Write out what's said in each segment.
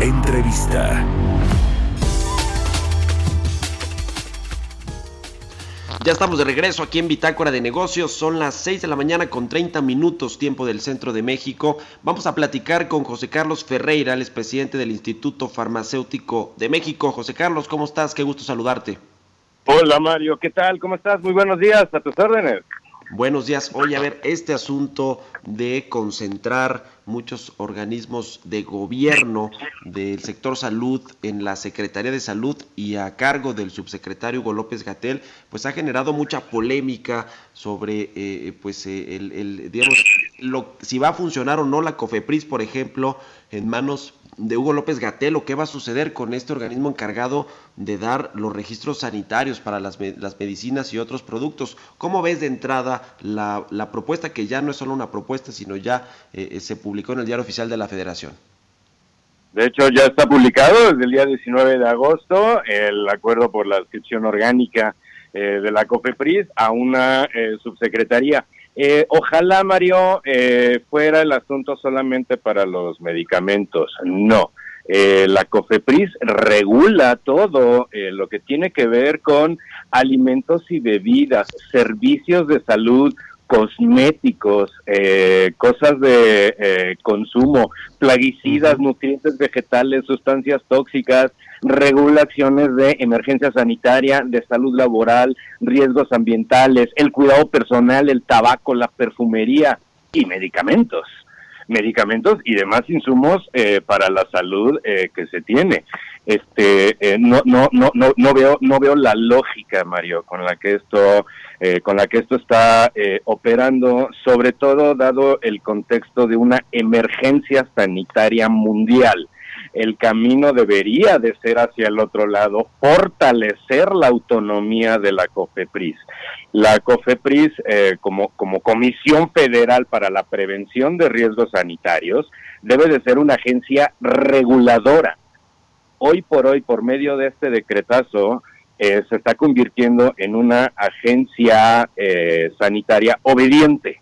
Entrevista. Ya estamos de regreso aquí en Bitácora de Negocios. Son las 6 de la mañana con 30 minutos tiempo del centro de México. Vamos a platicar con José Carlos Ferreira, el presidente del Instituto Farmacéutico de México. José Carlos, ¿cómo estás? Qué gusto saludarte. Hola Mario, ¿qué tal? ¿Cómo estás? Muy buenos días, a tus órdenes. Buenos días. Oye, a ver, este asunto de concentrar muchos organismos de gobierno del sector salud en la Secretaría de Salud y a cargo del subsecretario Hugo López Gatel, pues ha generado mucha polémica sobre, eh, pues, eh, el, el, digamos, lo, si va a funcionar o no la COFEPRIS, por ejemplo, en manos de Hugo López Gatel o qué va a suceder con este organismo encargado de dar los registros sanitarios para las, las medicinas y otros productos. ¿Cómo ves de entrada la, propuesta que ya no es solo una propuesta, sino ya eh, se publicó en el diario oficial de la Federación? De hecho, ya está publicado desde el día 19 de agosto el acuerdo por la inscripción orgánica eh, de la COFEPRIS a una eh, subsecretaría. Eh, ojalá, Mario, eh, fuera el asunto solamente para los medicamentos. No. Eh, la COFEPRIS regula todo eh, lo que tiene que ver con alimentos y bebidas, servicios de salud, cosméticos, eh, cosas de eh, consumo, plaguicidas, nutrientes vegetales, sustancias tóxicas, regulaciones de emergencia sanitaria, de salud laboral, riesgos ambientales, el cuidado personal, el tabaco, la perfumería y medicamentos medicamentos y demás insumos eh, para la salud eh, que se tiene. Este, eh, no, no, no, no, no veo, no veo la lógica, Mario, con la que esto, eh, con la que esto está eh, operando, sobre todo dado el contexto de una emergencia sanitaria mundial el camino debería de ser hacia el otro lado, fortalecer la autonomía de la COFEPRIS. La COFEPRIS, eh, como, como Comisión Federal para la Prevención de Riesgos Sanitarios, debe de ser una agencia reguladora. Hoy por hoy, por medio de este decretazo, eh, se está convirtiendo en una agencia eh, sanitaria obediente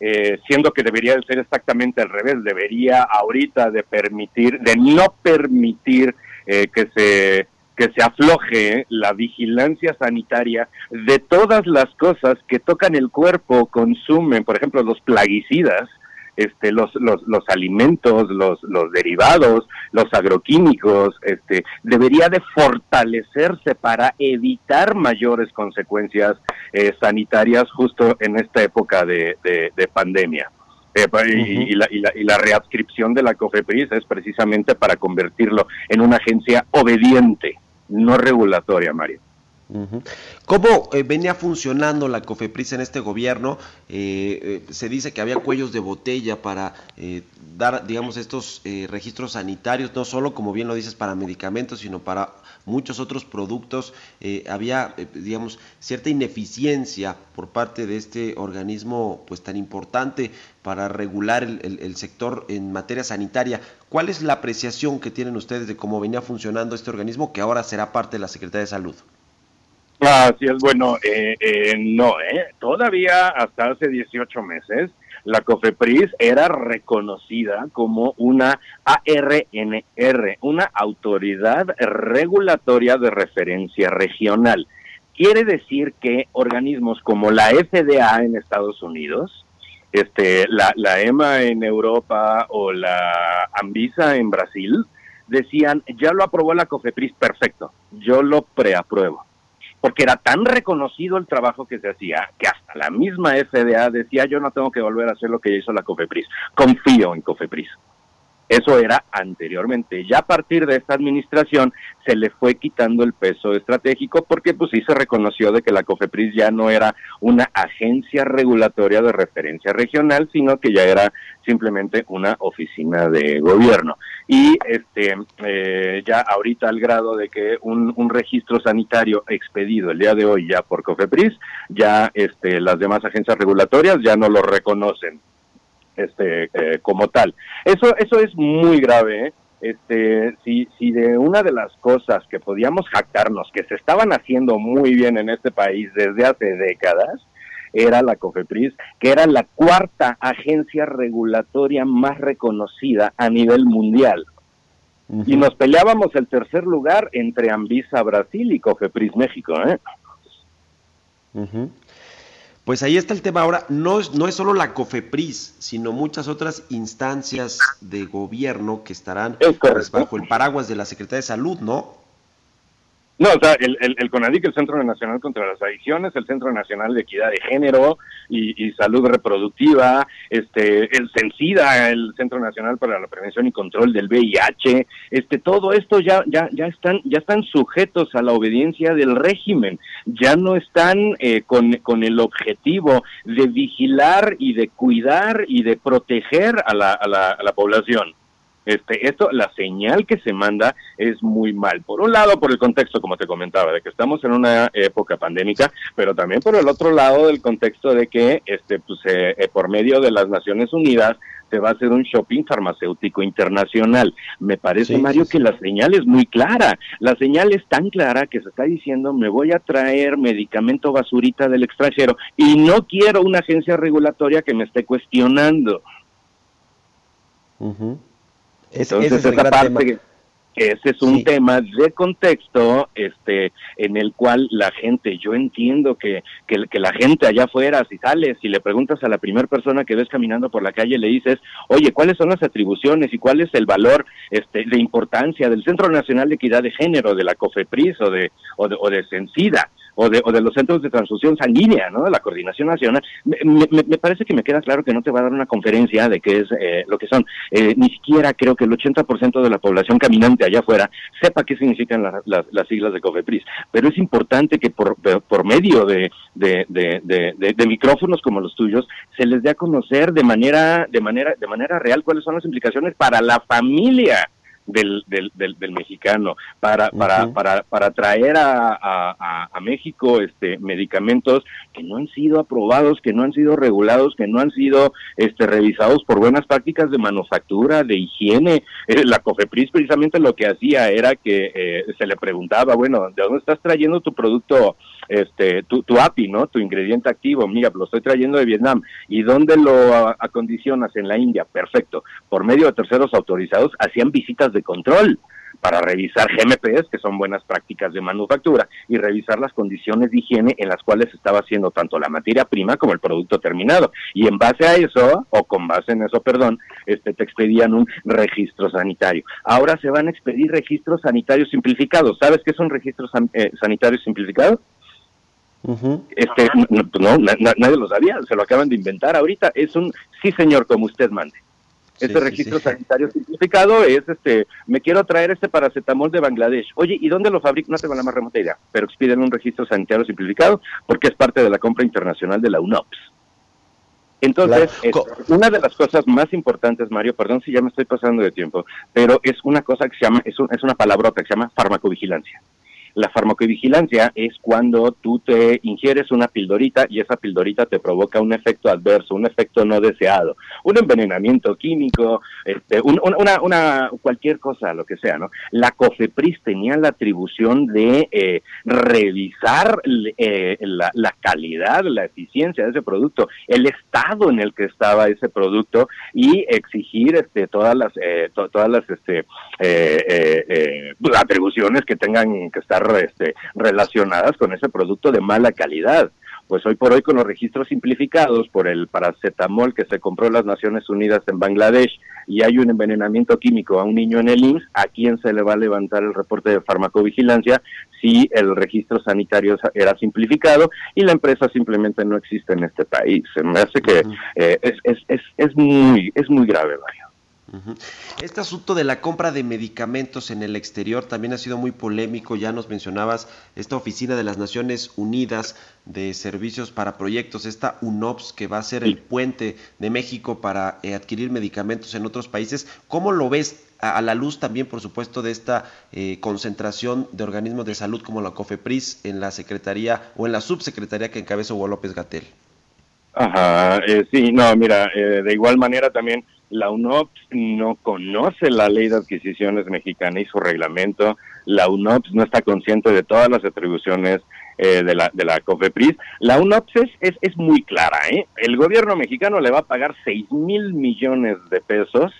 eh, siendo que debería de ser exactamente al revés, debería ahorita de permitir, de no permitir eh, que se que se afloje la vigilancia sanitaria de todas las cosas que tocan el cuerpo, consumen, por ejemplo, los plaguicidas, este, los, los, los alimentos, los, los derivados, los agroquímicos, este, debería de fortalecerse para evitar mayores consecuencias eh, sanitarias justo en esta época de, de, de pandemia. Eh, y, la, y, la, y, la, readscripción de la COFEPRIS es precisamente para convertirlo en una agencia obediente, no regulatoria, Mario. ¿Cómo eh, venía funcionando la COFEPRIS en este gobierno? Eh, eh, se dice que había cuellos de botella para dar, digamos, estos registros sanitarios, no solo, como bien lo dices, para medicamentos, sino para muchos otros productos. Había, digamos, cierta ineficiencia por parte de este organismo pues tan importante para regular el sector en materia sanitaria. ¿Cuál es la apreciación que tienen ustedes de cómo venía funcionando este organismo que ahora será parte de la Secretaría de Salud? Así es, bueno, eh, eh, no, eh, todavía hasta hace 18 meses la COFEPRIS era reconocida como una ARNR, una autoridad regulatoria de referencia regional. Quiere decir que organismos como la FDA en Estados Unidos, este, la, la EMA en Europa o la Anvisa en Brasil, decían, ya lo aprobó la COFEPRIS, perfecto, yo lo preapruebo porque era tan reconocido el trabajo que se hacía que hasta la misma FDA decía yo no tengo que volver a hacer lo que hizo la COFEPRIS. Confío en COFEPRIS. Eso era anteriormente. Ya a partir de esta administración se le fue quitando el peso estratégico porque pues sí se reconoció de que la COFEPRIS ya no era una agencia regulatoria de referencia regional, sino que ya era simplemente una oficina de gobierno. Y este eh, ya ahorita al grado de que un, un, registro sanitario expedido el día de hoy ya por COFEPRIS, ya este, las demás agencias regulatorias ya no lo reconocen este, eh, como tal. Eso, eso es muy grave. ¿eh? Este, si, si de una de las cosas que podíamos jactarnos, que se estaban haciendo muy bien en este país desde hace décadas, era la COFEPRIS, que era la cuarta agencia regulatoria más reconocida a nivel mundial. Y nos peleábamos el tercer lugar entre Anvisa Brasil y COFEPRIS México. ¿eh? Pues ahí está el tema. Ahora, no es, no es solo la COFEPRIS, sino muchas otras instancias de gobierno que estarán pues, bajo el paraguas de la Secretaría de Salud, ¿no? No, o sea, el, el, el, CONADIC, el Centro Nacional contra las Adicciones, el Centro Nacional de Equidad de Género y, Salud Reproductiva, este, el CENSIDA, el Centro Nacional para la Prevención y Control del VIH, este, todo esto ya, ya, ya están, ya están sujetos a la obediencia del régimen, ya no están eh, con, con el objetivo de vigilar y de cuidar y de proteger a la, a la, a la población. Este, esto, la señal que se manda es muy mal. Por un lado, por el contexto, como te comentaba, de que estamos en una época pandémica, pero también por el otro lado del contexto de que, este, pues, eh, eh, por medio de las Naciones Unidas se va a hacer un shopping farmacéutico internacional. Me parece, Mario, que la señal es muy clara. La señal es tan clara que se está diciendo, me voy a traer medicamento basurita del extranjero y no quiero una agencia regulatoria que me esté cuestionando. Entonces esa parte que, ese es un tema de contexto este en el cual la gente, yo entiendo que, que, la gente allá afuera, si sales y le preguntas a la primera persona que ves caminando por la calle, le dices, oye, ¿cuáles son las atribuciones y cuál es el valor este, de importancia del Centro Nacional de Equidad de Género, de la COFEPRIS o de, o de, o de Sencida? O de, o de los centros de transfusión sanguínea, ¿no? De la coordinación nacional. Me, me, parece que me queda claro que no te va a dar una conferencia de qué es eh, lo que son. Eh, ni siquiera creo que el 80% de la población caminante allá afuera sepa qué significan las siglas de COFEPRIS. Pero es importante que por, por medio de, de, de, de, micrófonos como los tuyos se les dé a conocer de manera, de manera, de manera real cuáles son las implicaciones para la familia del, del, del, mexicano, para, para, para, para traer a, a, a, México este, medicamentos que no han sido aprobados, que no han sido regulados, que no han sido este, revisados por buenas prácticas de manufactura, de higiene. Eh, la COFEPRIS precisamente lo que hacía era que eh, se le preguntaba, bueno, ¿de dónde estás trayendo tu producto? este, tu, tu API, ¿no? Tu ingrediente activo, mira, lo estoy trayendo de Vietnam. ¿Y dónde lo acondicionas? En la India. Perfecto. Por medio de terceros autorizados hacían visitas de control para revisar GMPs, que son buenas prácticas de manufactura, y revisar las condiciones de higiene en las cuales estaba haciendo tanto la materia prima como el producto terminado. Y en base a eso, o con base en eso, perdón, este, te expedían un registro sanitario. Ahora se van a expedir registros sanitarios simplificados. ¿Sabes qué es un registro eh, sanitario simplificado? Este, no, nadie lo sabía, se lo acaban de inventar ahorita. Es un sí, señor, como usted mande. Ese registro sanitario simplificado es, este, me quiero traer este paracetamol de Bangladesh. Oye, ¿y dónde lo fabrican? No tengo la más remota idea, pero expiden un registro sanitario simplificado porque es parte de la compra internacional de la UNOPS. Entonces, una de las cosas más importantes, Mario, perdón si ya me estoy pasando de tiempo, pero es una cosa que se llama, es, un, es una palabrota que se llama farmacovigilancia. La farmacovigilancia es cuando tú te ingieres una pildorita y esa pildorita te provoca un efecto adverso, un efecto no deseado, un envenenamiento químico, este, una, cualquier cosa, lo que sea, ¿no? La COFEPRIS tenía la atribución de eh, revisar eh, la, calidad, la eficiencia de ese producto, el estado en el que estaba ese producto y exigir este, todas las, eh, todas las este, atribuciones que tengan que estar este, relacionadas con ese producto de mala calidad. Pues hoy por hoy con los registros simplificados por el paracetamol que se compró en las Naciones Unidas en Bangladesh y hay un envenenamiento químico a un niño en el IMSS, ¿a quién se le va a levantar el reporte de farmacovigilancia si el registro sanitario era simplificado y la empresa simplemente no existe en este país? Se me hace que eh, es, es, es, es, muy, es muy grave, Mario. Este asunto de la compra de medicamentos en el exterior también ha sido muy polémico. Ya nos mencionabas esta oficina de las Naciones Unidas de Servicios para Proyectos, esta UNOPS, que va a ser el puente de México para eh, adquirir medicamentos en otros países. ¿Cómo lo ves a, la luz también, por supuesto, de esta eh, concentración de organismos de salud como la COFEPRIS en la Secretaría o en la subsecretaría que encabeza Hugo López Gatel? Ajá, eh, sí, no, mira, de igual manera también la UNOPS no conoce la ley de adquisiciones mexicana y su reglamento. La UNOPS no está consciente de todas las atribuciones eh, de, la, de la COFEPRIS. La UNOPS es, es, muy clara. ¿eh? El gobierno mexicano le va a pagar 6 mil millones de pesos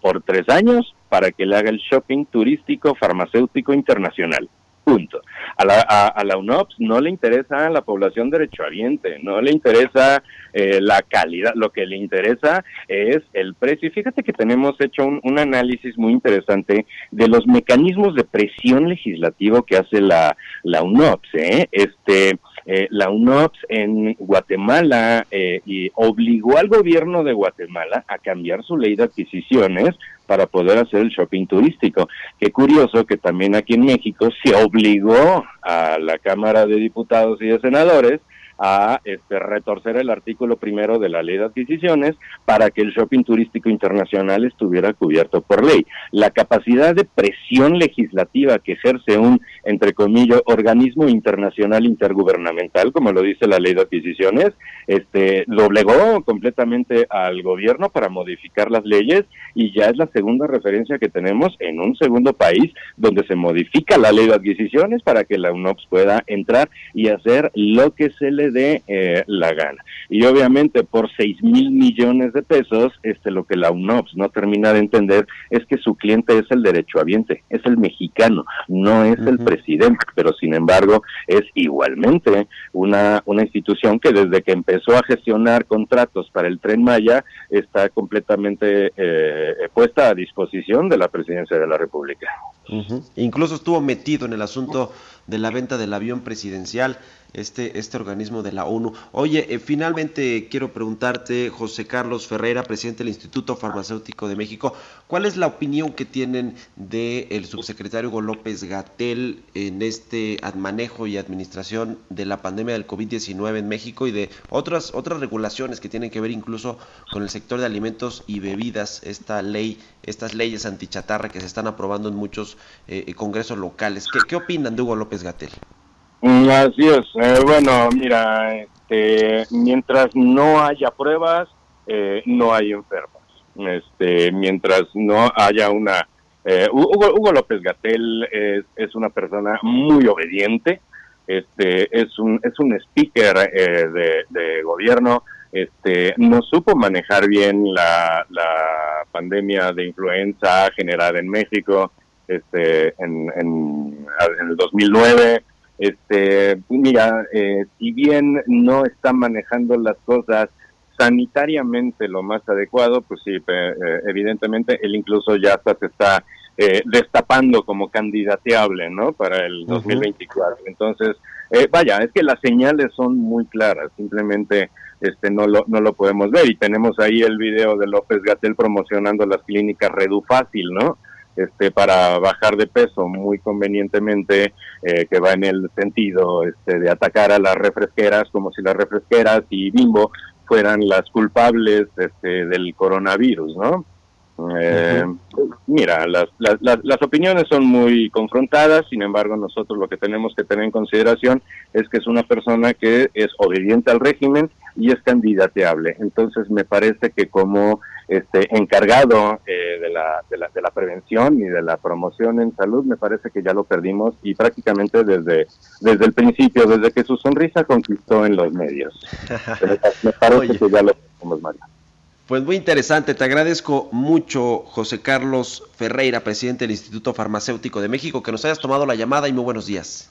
por tres años para que le haga el shopping turístico farmacéutico internacional. Punto. A la, a, la UNOPS no le interesa la población derechohabiente, no le interesa eh, la calidad, lo que le interesa es el precio. Y fíjate que tenemos hecho un, análisis muy interesante de los mecanismos de presión legislativo que hace la, la UNOPS. ¿eh? Este, eh, la UNOPS en Guatemala eh, y obligó al gobierno de Guatemala a cambiar su ley de adquisiciones para poder hacer el shopping turístico. Qué curioso que también aquí en México se obligó a la Cámara de Diputados y de Senadores a este, retorcer el artículo primero de la ley de adquisiciones para que el shopping turístico internacional estuviera cubierto por ley. La capacidad de presión legislativa que ejerce un, entre comillas, organismo internacional intergubernamental, como lo dice la ley de adquisiciones, este, doblegó completamente al gobierno para modificar las leyes y ya es la segunda referencia que tenemos en un segundo país donde se modifica la ley de adquisiciones para que la UNOPS pueda entrar y hacer lo que se le de eh, la gana. Y obviamente por 6 mil millones de pesos, este, lo que la UNOPS no termina de entender es que su cliente es el derechohabiente, es el mexicano, no es el presidente, pero sin embargo es igualmente una, una institución que desde que empezó a gestionar contratos para el tren Maya está completamente eh, puesta a disposición de la presidencia de la República. Incluso estuvo metido en el asunto de la venta del avión presidencial este, este organismo de la ONU. Oye, eh, finalmente quiero preguntarte, José Carlos Ferreira, presidente del Instituto Farmacéutico de México, ¿cuál es la opinión que tienen del subsecretario Hugo López Gatel en este manejo y administración de la pandemia del COVID-19 en México y de otras, otras regulaciones que tienen que ver incluso con el sector de alimentos y bebidas, esta ley, estas leyes antichatarra que se están aprobando en muchos eh, congresos locales? ¿Qué, ¿Qué opinan de Hugo López Gatel? Mm, así es. Eh, bueno, mira, este, mientras no haya pruebas, eh, no hay enfermos. Este, mientras no haya una... Eh, Hugo, López Gatel es, es, una persona muy obediente, este, es un, es un speaker de, de, gobierno, este, no supo manejar bien la, la pandemia de influenza generada en México este, en, en, en el 2009 este, mira, eh, si bien no está manejando las cosas sanitariamente lo más adecuado, pues sí, eh, evidentemente él incluso ya hasta se está eh, destapando como candidateable, ¿no? Para el 2024. Entonces, vaya, es que las señales son muy claras, simplemente este no lo, no lo podemos ver y tenemos ahí el video de López Gatel promocionando las clínicas Redu Fácil, ¿no? Este, para bajar de peso muy convenientemente, eh, que va en el sentido este, de atacar a las refresqueras como si las refresqueras y Bimbo fueran las culpables este, del coronavirus, ¿no? Eh, mira, las, las, las, opiniones son muy confrontadas, sin embargo nosotros lo que tenemos que tener en consideración es que es una persona que es obediente al régimen y es candidateable. Entonces me parece que como este encargado eh, de, la, de, la, de la prevención y de la promoción en salud, me parece que ya lo perdimos y prácticamente desde, desde el principio, desde que su sonrisa conquistó en los medios. me parece que ya lo perdimos, Mario. Pues muy interesante, te agradezco mucho José Carlos Ferreira, presidente del Instituto Farmacéutico de México, que nos hayas tomado la llamada y muy buenos días.